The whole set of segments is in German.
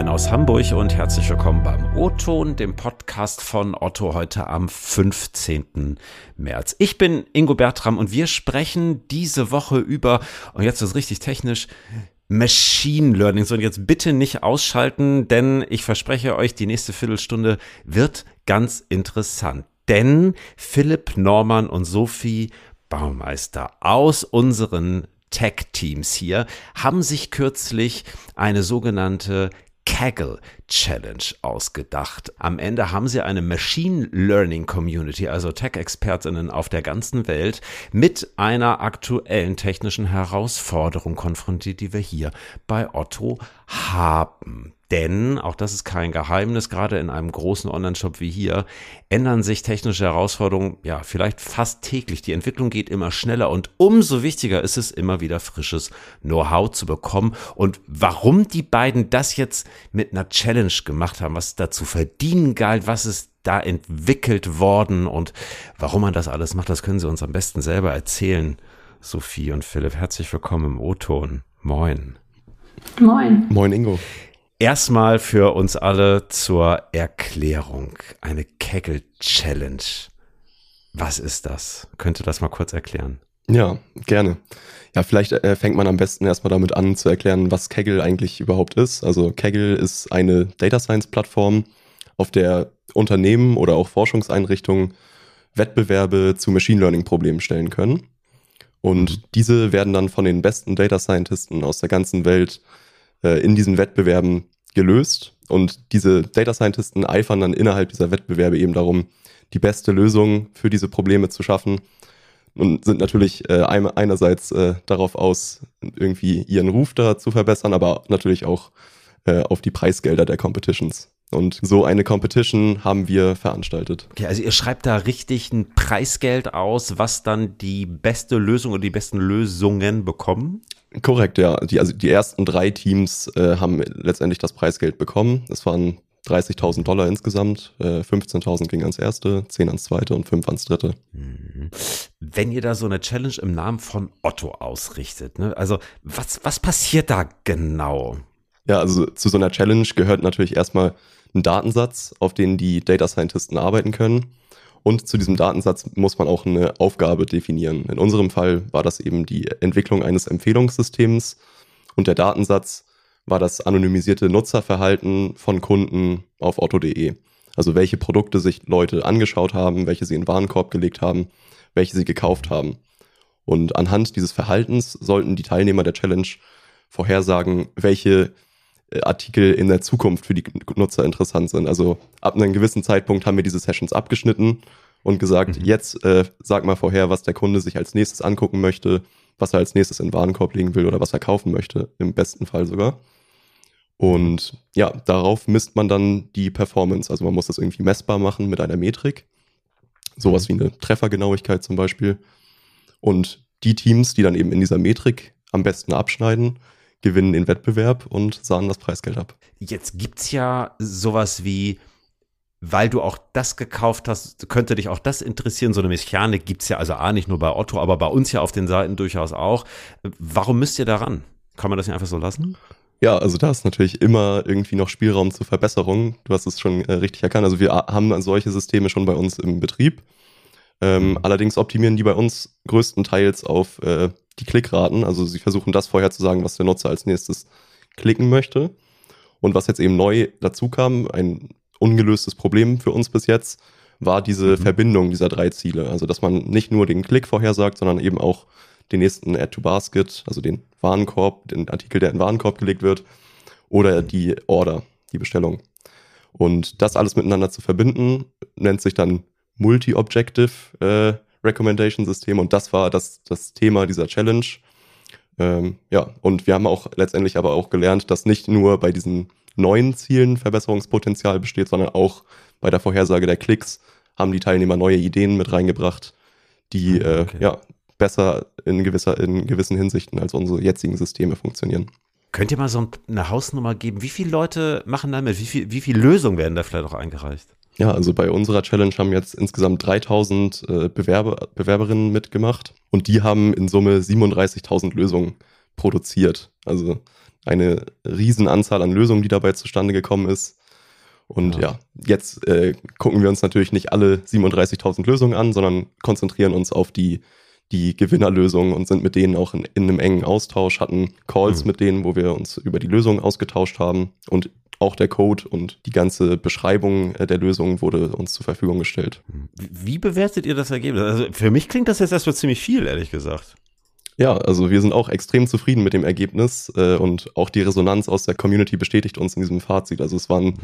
Moin aus Hamburg und herzlich willkommen beim O-Ton, dem Podcast von Otto heute am 15. März. Ich bin Ingo Bertram und wir sprechen diese Woche über, und jetzt ist es richtig technisch, Machine Learning. So, und jetzt bitte nicht ausschalten, denn ich verspreche euch, die nächste Viertelstunde wird ganz interessant. Denn Philipp Norman und Sophie Baumeister aus unseren Tech-Teams hier haben sich kürzlich eine sogenannte Kaggle Challenge ausgedacht. Am Ende haben sie eine Machine Learning Community, also Tech-Expertinnen auf der ganzen Welt, mit einer aktuellen technischen Herausforderung konfrontiert, die wir hier bei Otto haben. Denn, auch das ist kein Geheimnis, gerade in einem großen Online-Shop wie hier, ändern sich technische Herausforderungen ja vielleicht fast täglich. Die Entwicklung geht immer schneller und umso wichtiger ist es, immer wieder frisches Know-how zu bekommen. Und warum die beiden das jetzt mit einer Challenge gemacht haben, was dazu verdienen galt, was ist da entwickelt worden und warum man das alles macht, das können sie uns am besten selber erzählen. Sophie und Philipp, herzlich willkommen im O-Ton. Moin. Moin. Moin, Ingo. Erstmal für uns alle zur Erklärung. Eine Kegel Challenge. Was ist das? Könnte das mal kurz erklären? Ja, gerne. Ja, vielleicht äh, fängt man am besten erstmal damit an zu erklären, was Kaggle eigentlich überhaupt ist. Also Kaggle ist eine Data Science Plattform, auf der Unternehmen oder auch Forschungseinrichtungen Wettbewerbe zu Machine Learning Problemen stellen können. Und mhm. diese werden dann von den besten Data Scientisten aus der ganzen Welt äh, in diesen Wettbewerben gelöst. Und diese Data Scientisten eifern dann innerhalb dieser Wettbewerbe eben darum, die beste Lösung für diese Probleme zu schaffen und sind natürlich äh, einerseits äh, darauf aus, irgendwie ihren Ruf da zu verbessern, aber natürlich auch äh, auf die Preisgelder der Competitions. Und so eine Competition haben wir veranstaltet. Okay, also ihr schreibt da richtig ein Preisgeld aus, was dann die beste Lösung oder die besten Lösungen bekommen? Korrekt, ja. Die, also die ersten drei Teams äh, haben letztendlich das Preisgeld bekommen. Es waren 30.000 Dollar insgesamt. Äh, 15.000 ging ans erste, 10 ans zweite und 5 ans dritte. Mhm. Wenn ihr da so eine Challenge im Namen von Otto ausrichtet, ne? also was, was passiert da genau? Ja, also zu so einer Challenge gehört natürlich erstmal ein Datensatz, auf den die Data Scientisten arbeiten können. Und zu diesem Datensatz muss man auch eine Aufgabe definieren. In unserem Fall war das eben die Entwicklung eines Empfehlungssystems und der Datensatz war das anonymisierte Nutzerverhalten von Kunden auf otto.de. Also welche Produkte sich Leute angeschaut haben, welche sie in den Warenkorb gelegt haben, welche sie gekauft haben. Und anhand dieses Verhaltens sollten die Teilnehmer der Challenge vorhersagen, welche Artikel in der Zukunft für die Nutzer interessant sind. Also ab einem gewissen Zeitpunkt haben wir diese Sessions abgeschnitten und gesagt, mhm. jetzt äh, sag mal vorher, was der Kunde sich als nächstes angucken möchte, was er als nächstes in den Warenkorb legen will oder was er kaufen möchte, im besten Fall sogar. Und ja, darauf misst man dann die Performance. Also man muss das irgendwie messbar machen mit einer Metrik. Sowas mhm. wie eine Treffergenauigkeit zum Beispiel. Und die Teams, die dann eben in dieser Metrik am besten abschneiden, gewinnen den Wettbewerb und sahen das Preisgeld ab. Jetzt gibt's ja sowas wie, weil du auch das gekauft hast, könnte dich auch das interessieren. So eine Mechanik gibt's ja also A, nicht nur bei Otto, aber bei uns ja auf den Seiten durchaus auch. Warum müsst ihr daran? Kann man das nicht einfach so lassen? Ja, also da ist natürlich immer irgendwie noch Spielraum zur Verbesserung. Du hast es schon äh, richtig erkannt. Also wir haben solche Systeme schon bei uns im Betrieb. Ähm, mhm. allerdings optimieren die bei uns größtenteils auf äh, die Klickraten. Also sie versuchen das vorher zu sagen, was der Nutzer als nächstes klicken möchte. Und was jetzt eben neu dazu kam, ein ungelöstes Problem für uns bis jetzt, war diese mhm. Verbindung dieser drei Ziele. Also dass man nicht nur den Klick vorhersagt, sondern eben auch den nächsten Add to Basket, also den Warenkorb, den Artikel, der in den Warenkorb gelegt wird, oder die Order, die Bestellung. Und das alles miteinander zu verbinden, nennt sich dann Multi-Objective äh, Recommendation System und das war das, das Thema dieser Challenge. Ähm, ja, und wir haben auch letztendlich aber auch gelernt, dass nicht nur bei diesen neuen Zielen Verbesserungspotenzial besteht, sondern auch bei der Vorhersage der Klicks haben die Teilnehmer neue Ideen mit reingebracht, die ah, okay. äh, ja, besser in, gewisser, in gewissen Hinsichten als unsere jetzigen Systeme funktionieren. Könnt ihr mal so eine Hausnummer geben? Wie viele Leute machen damit? Wie, viel, wie viele Lösungen werden da vielleicht auch eingereicht? Ja, also bei unserer Challenge haben jetzt insgesamt 3000 äh, Bewerber, Bewerberinnen mitgemacht und die haben in Summe 37.000 Lösungen produziert. Also eine Riesenanzahl an Lösungen, die dabei zustande gekommen ist. Und ja, ja jetzt äh, gucken wir uns natürlich nicht alle 37.000 Lösungen an, sondern konzentrieren uns auf die, die Gewinnerlösungen und sind mit denen auch in, in einem engen Austausch, hatten Calls mhm. mit denen, wo wir uns über die Lösungen ausgetauscht haben und auch der Code und die ganze Beschreibung äh, der Lösung wurde uns zur Verfügung gestellt. Wie bewertet ihr das Ergebnis? Also für mich klingt das jetzt erstmal ziemlich viel, ehrlich gesagt. Ja, also wir sind auch extrem zufrieden mit dem Ergebnis äh, und auch die Resonanz aus der Community bestätigt uns in diesem Fazit. Also es waren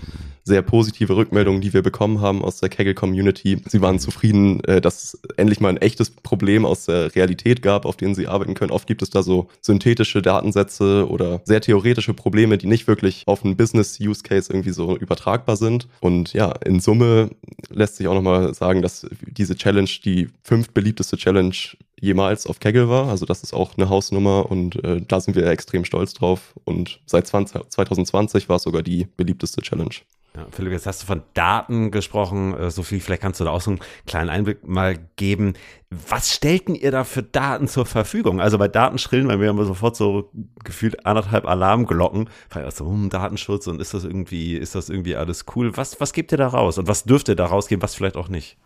sehr positive Rückmeldungen, die wir bekommen haben aus der Kaggle-Community. Sie waren zufrieden, äh, dass es endlich mal ein echtes Problem aus der Realität gab, auf denen sie arbeiten können. Oft gibt es da so synthetische Datensätze oder sehr theoretische Probleme, die nicht wirklich auf einen Business-Use-Case irgendwie so übertragbar sind. Und ja, in Summe lässt sich auch nochmal sagen, dass diese Challenge die fünft beliebteste Challenge jemals auf Kaggle war. Also das ist auch eine Hausnummer und äh, da sind wir extrem stolz drauf. Und seit 20, 2020 war es sogar die beliebteste Challenge. Ja, Philipp, jetzt hast du von Daten gesprochen, äh, Sophie, vielleicht kannst du da auch so einen kleinen Einblick mal geben. Was stellten ihr da für Daten zur Verfügung? Also bei Daten schrillen bei mir immer sofort so gefühlt anderthalb Alarmglocken. Weil so, hm, Datenschutz und ist das irgendwie, ist das irgendwie alles cool? Was, was gebt ihr da raus? Und was dürft ihr da rausgeben, was vielleicht auch nicht?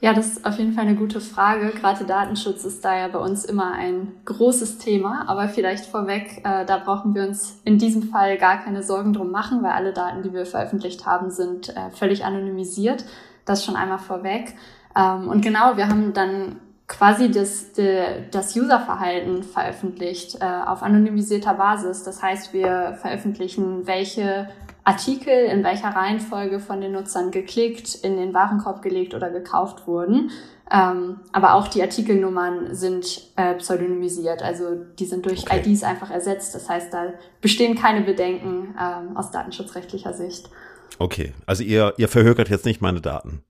Ja, das ist auf jeden Fall eine gute Frage. Gerade Datenschutz ist da ja bei uns immer ein großes Thema. Aber vielleicht vorweg, äh, da brauchen wir uns in diesem Fall gar keine Sorgen drum machen, weil alle Daten, die wir veröffentlicht haben, sind äh, völlig anonymisiert. Das schon einmal vorweg. Ähm, und genau, wir haben dann quasi das, das Userverhalten veröffentlicht äh, auf anonymisierter Basis. Das heißt, wir veröffentlichen, welche Artikel in welcher Reihenfolge von den Nutzern geklickt, in den Warenkorb gelegt oder gekauft wurden. Ähm, aber auch die Artikelnummern sind äh, pseudonymisiert, also die sind durch okay. IDs einfach ersetzt. Das heißt, da bestehen keine Bedenken ähm, aus datenschutzrechtlicher Sicht. Okay, also ihr, ihr verhökert jetzt nicht meine Daten.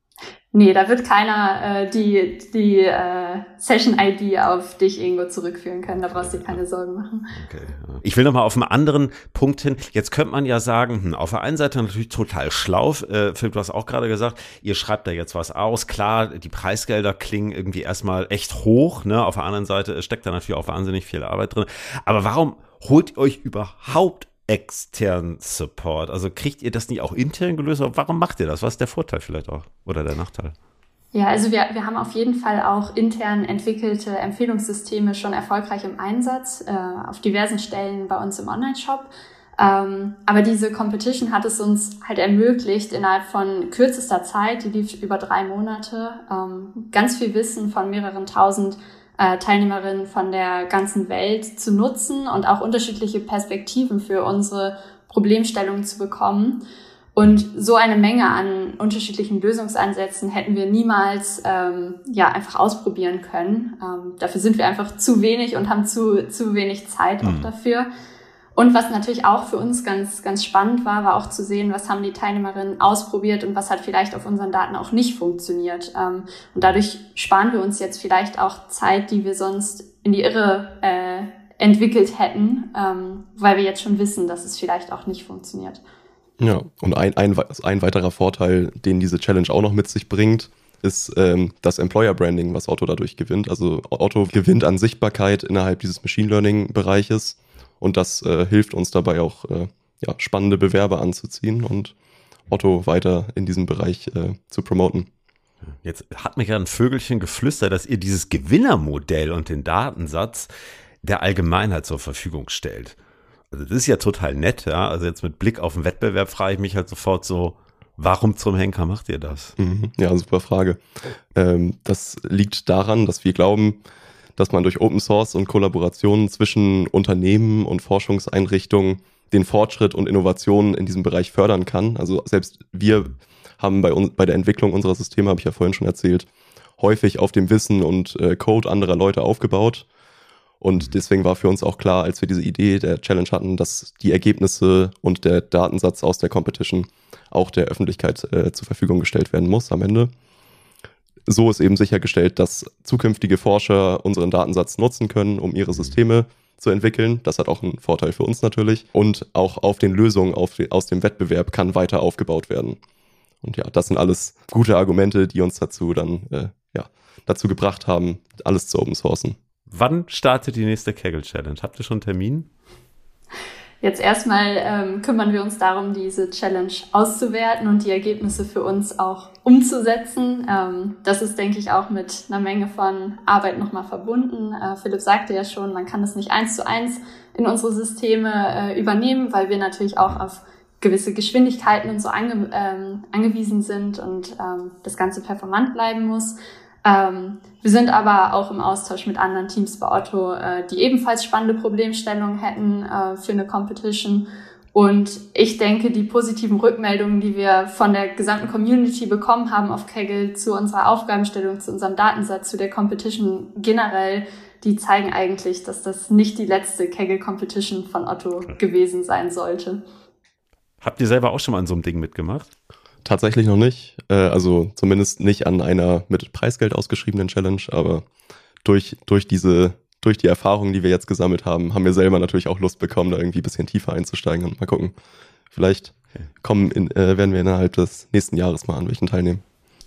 Nee, da wird keiner äh, die, die äh, Session-ID auf dich irgendwo zurückführen können. Da brauchst du dir keine Sorgen machen. Okay. Ich will nochmal auf einen anderen Punkt hin. Jetzt könnte man ja sagen, hm, auf der einen Seite natürlich total schlau. Äh, Philipp, du hast auch gerade gesagt, ihr schreibt da jetzt was aus. Klar, die Preisgelder klingen irgendwie erstmal echt hoch. Ne? Auf der anderen Seite steckt da natürlich auch wahnsinnig viel Arbeit drin. Aber warum holt ihr euch überhaupt externen Support? Also kriegt ihr das nicht auch intern gelöst? warum macht ihr das? Was ist der Vorteil vielleicht auch oder der Nachteil? Ja, also wir, wir haben auf jeden Fall auch intern entwickelte Empfehlungssysteme schon erfolgreich im Einsatz äh, auf diversen Stellen bei uns im Online-Shop. Ähm, aber diese Competition hat es uns halt ermöglicht, innerhalb von kürzester Zeit, die lief über drei Monate, ähm, ganz viel Wissen von mehreren tausend äh, Teilnehmerinnen von der ganzen Welt zu nutzen und auch unterschiedliche Perspektiven für unsere Problemstellungen zu bekommen. Und so eine Menge an unterschiedlichen Lösungsansätzen hätten wir niemals ähm, ja einfach ausprobieren können. Ähm, dafür sind wir einfach zu wenig und haben zu zu wenig Zeit auch mhm. dafür. Und was natürlich auch für uns ganz, ganz spannend war, war auch zu sehen, was haben die Teilnehmerinnen ausprobiert und was hat vielleicht auf unseren Daten auch nicht funktioniert. Ähm, und dadurch sparen wir uns jetzt vielleicht auch Zeit, die wir sonst in die Irre äh, entwickelt hätten, ähm, weil wir jetzt schon wissen, dass es vielleicht auch nicht funktioniert. Ja, und ein, ein, ein weiterer Vorteil, den diese Challenge auch noch mit sich bringt, ist ähm, das Employer Branding, was Otto dadurch gewinnt. Also Otto gewinnt an Sichtbarkeit innerhalb dieses Machine Learning Bereiches und das äh, hilft uns dabei auch, äh, ja, spannende Bewerber anzuziehen und Otto weiter in diesem Bereich äh, zu promoten. Jetzt hat mich ja ein Vögelchen geflüstert, dass ihr dieses Gewinnermodell und den Datensatz der Allgemeinheit zur Verfügung stellt. Also das ist ja total nett, ja. Also jetzt mit Blick auf den Wettbewerb frage ich mich halt sofort so, warum zum Henker macht ihr das? Mhm. Ja, super Frage. Ähm, das liegt daran, dass wir glauben, dass man durch Open Source und Kollaborationen zwischen Unternehmen und Forschungseinrichtungen den Fortschritt und Innovationen in diesem Bereich fördern kann. Also selbst wir haben bei, uns, bei der Entwicklung unserer Systeme, habe ich ja vorhin schon erzählt, häufig auf dem Wissen und äh, Code anderer Leute aufgebaut. Und deswegen war für uns auch klar, als wir diese Idee der Challenge hatten, dass die Ergebnisse und der Datensatz aus der Competition auch der Öffentlichkeit äh, zur Verfügung gestellt werden muss am Ende so ist eben sichergestellt, dass zukünftige Forscher unseren Datensatz nutzen können, um ihre Systeme zu entwickeln. Das hat auch einen Vorteil für uns natürlich. Und auch auf den Lösungen auf aus dem Wettbewerb kann weiter aufgebaut werden. Und ja, das sind alles gute Argumente, die uns dazu dann äh, ja, dazu gebracht haben, alles zu open sourcen. Wann startet die nächste Kegel Challenge? Habt ihr schon einen Termin? Jetzt erstmal ähm, kümmern wir uns darum, diese Challenge auszuwerten und die Ergebnisse für uns auch umzusetzen. Ähm, das ist, denke ich, auch mit einer Menge von Arbeit nochmal verbunden. Äh, Philipp sagte ja schon, man kann das nicht eins zu eins in unsere Systeme äh, übernehmen, weil wir natürlich auch auf gewisse Geschwindigkeiten und so ange, ähm, angewiesen sind und ähm, das Ganze performant bleiben muss. Ähm, wir sind aber auch im Austausch mit anderen Teams bei Otto, äh, die ebenfalls spannende Problemstellungen hätten äh, für eine Competition. Und ich denke, die positiven Rückmeldungen, die wir von der gesamten Community bekommen haben auf Kaggle zu unserer Aufgabenstellung, zu unserem Datensatz, zu der Competition generell, die zeigen eigentlich, dass das nicht die letzte Kaggle Competition von Otto gewesen sein sollte. Habt ihr selber auch schon mal an so einem Ding mitgemacht? Tatsächlich noch nicht. Äh, also zumindest nicht an einer mit Preisgeld ausgeschriebenen Challenge, aber durch, durch diese, durch die Erfahrungen, die wir jetzt gesammelt haben, haben wir selber natürlich auch Lust bekommen, da irgendwie ein bisschen tiefer einzusteigen und mal gucken. Vielleicht kommen in, äh, werden wir innerhalb des nächsten Jahres mal an welchen teilnehmen.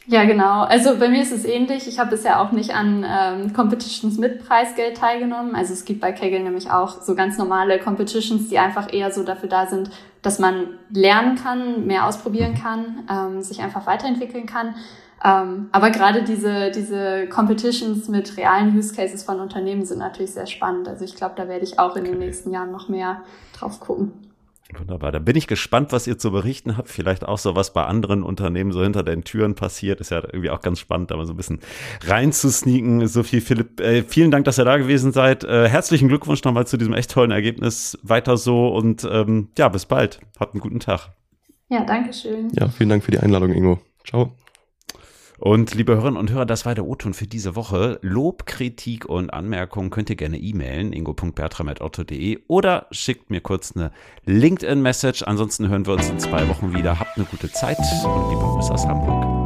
Ja, genau. Also bei mir ist es ähnlich. Ich habe bisher auch nicht an ähm, Competitions mit Preisgeld teilgenommen. Also es gibt bei Kegel nämlich auch so ganz normale Competitions, die einfach eher so dafür da sind, dass man lernen kann, mehr ausprobieren kann, ähm, sich einfach weiterentwickeln kann. Ähm, aber gerade diese, diese Competitions mit realen Use Cases von Unternehmen sind natürlich sehr spannend. Also ich glaube, da werde ich auch in den nächsten Jahren noch mehr drauf gucken. Wunderbar. Da bin ich gespannt, was ihr zu berichten habt. Vielleicht auch so was bei anderen Unternehmen so hinter den Türen passiert. Ist ja irgendwie auch ganz spannend, da mal so ein bisschen reinzusneaken. Sophie, Philipp, äh, vielen Dank, dass ihr da gewesen seid. Äh, herzlichen Glückwunsch nochmal zu diesem echt tollen Ergebnis. Weiter so und ähm, ja, bis bald. Habt einen guten Tag. Ja, danke schön. Ja, vielen Dank für die Einladung, Ingo. Ciao. Und liebe Hörerinnen und Hörer, das war der O-Ton für diese Woche. Lob, Kritik und Anmerkungen könnt ihr gerne e-mailen, ingo.bertram.otto.de oder schickt mir kurz eine LinkedIn-Message. Ansonsten hören wir uns in zwei Wochen wieder. Habt eine gute Zeit und liebe Grüße aus Hamburg.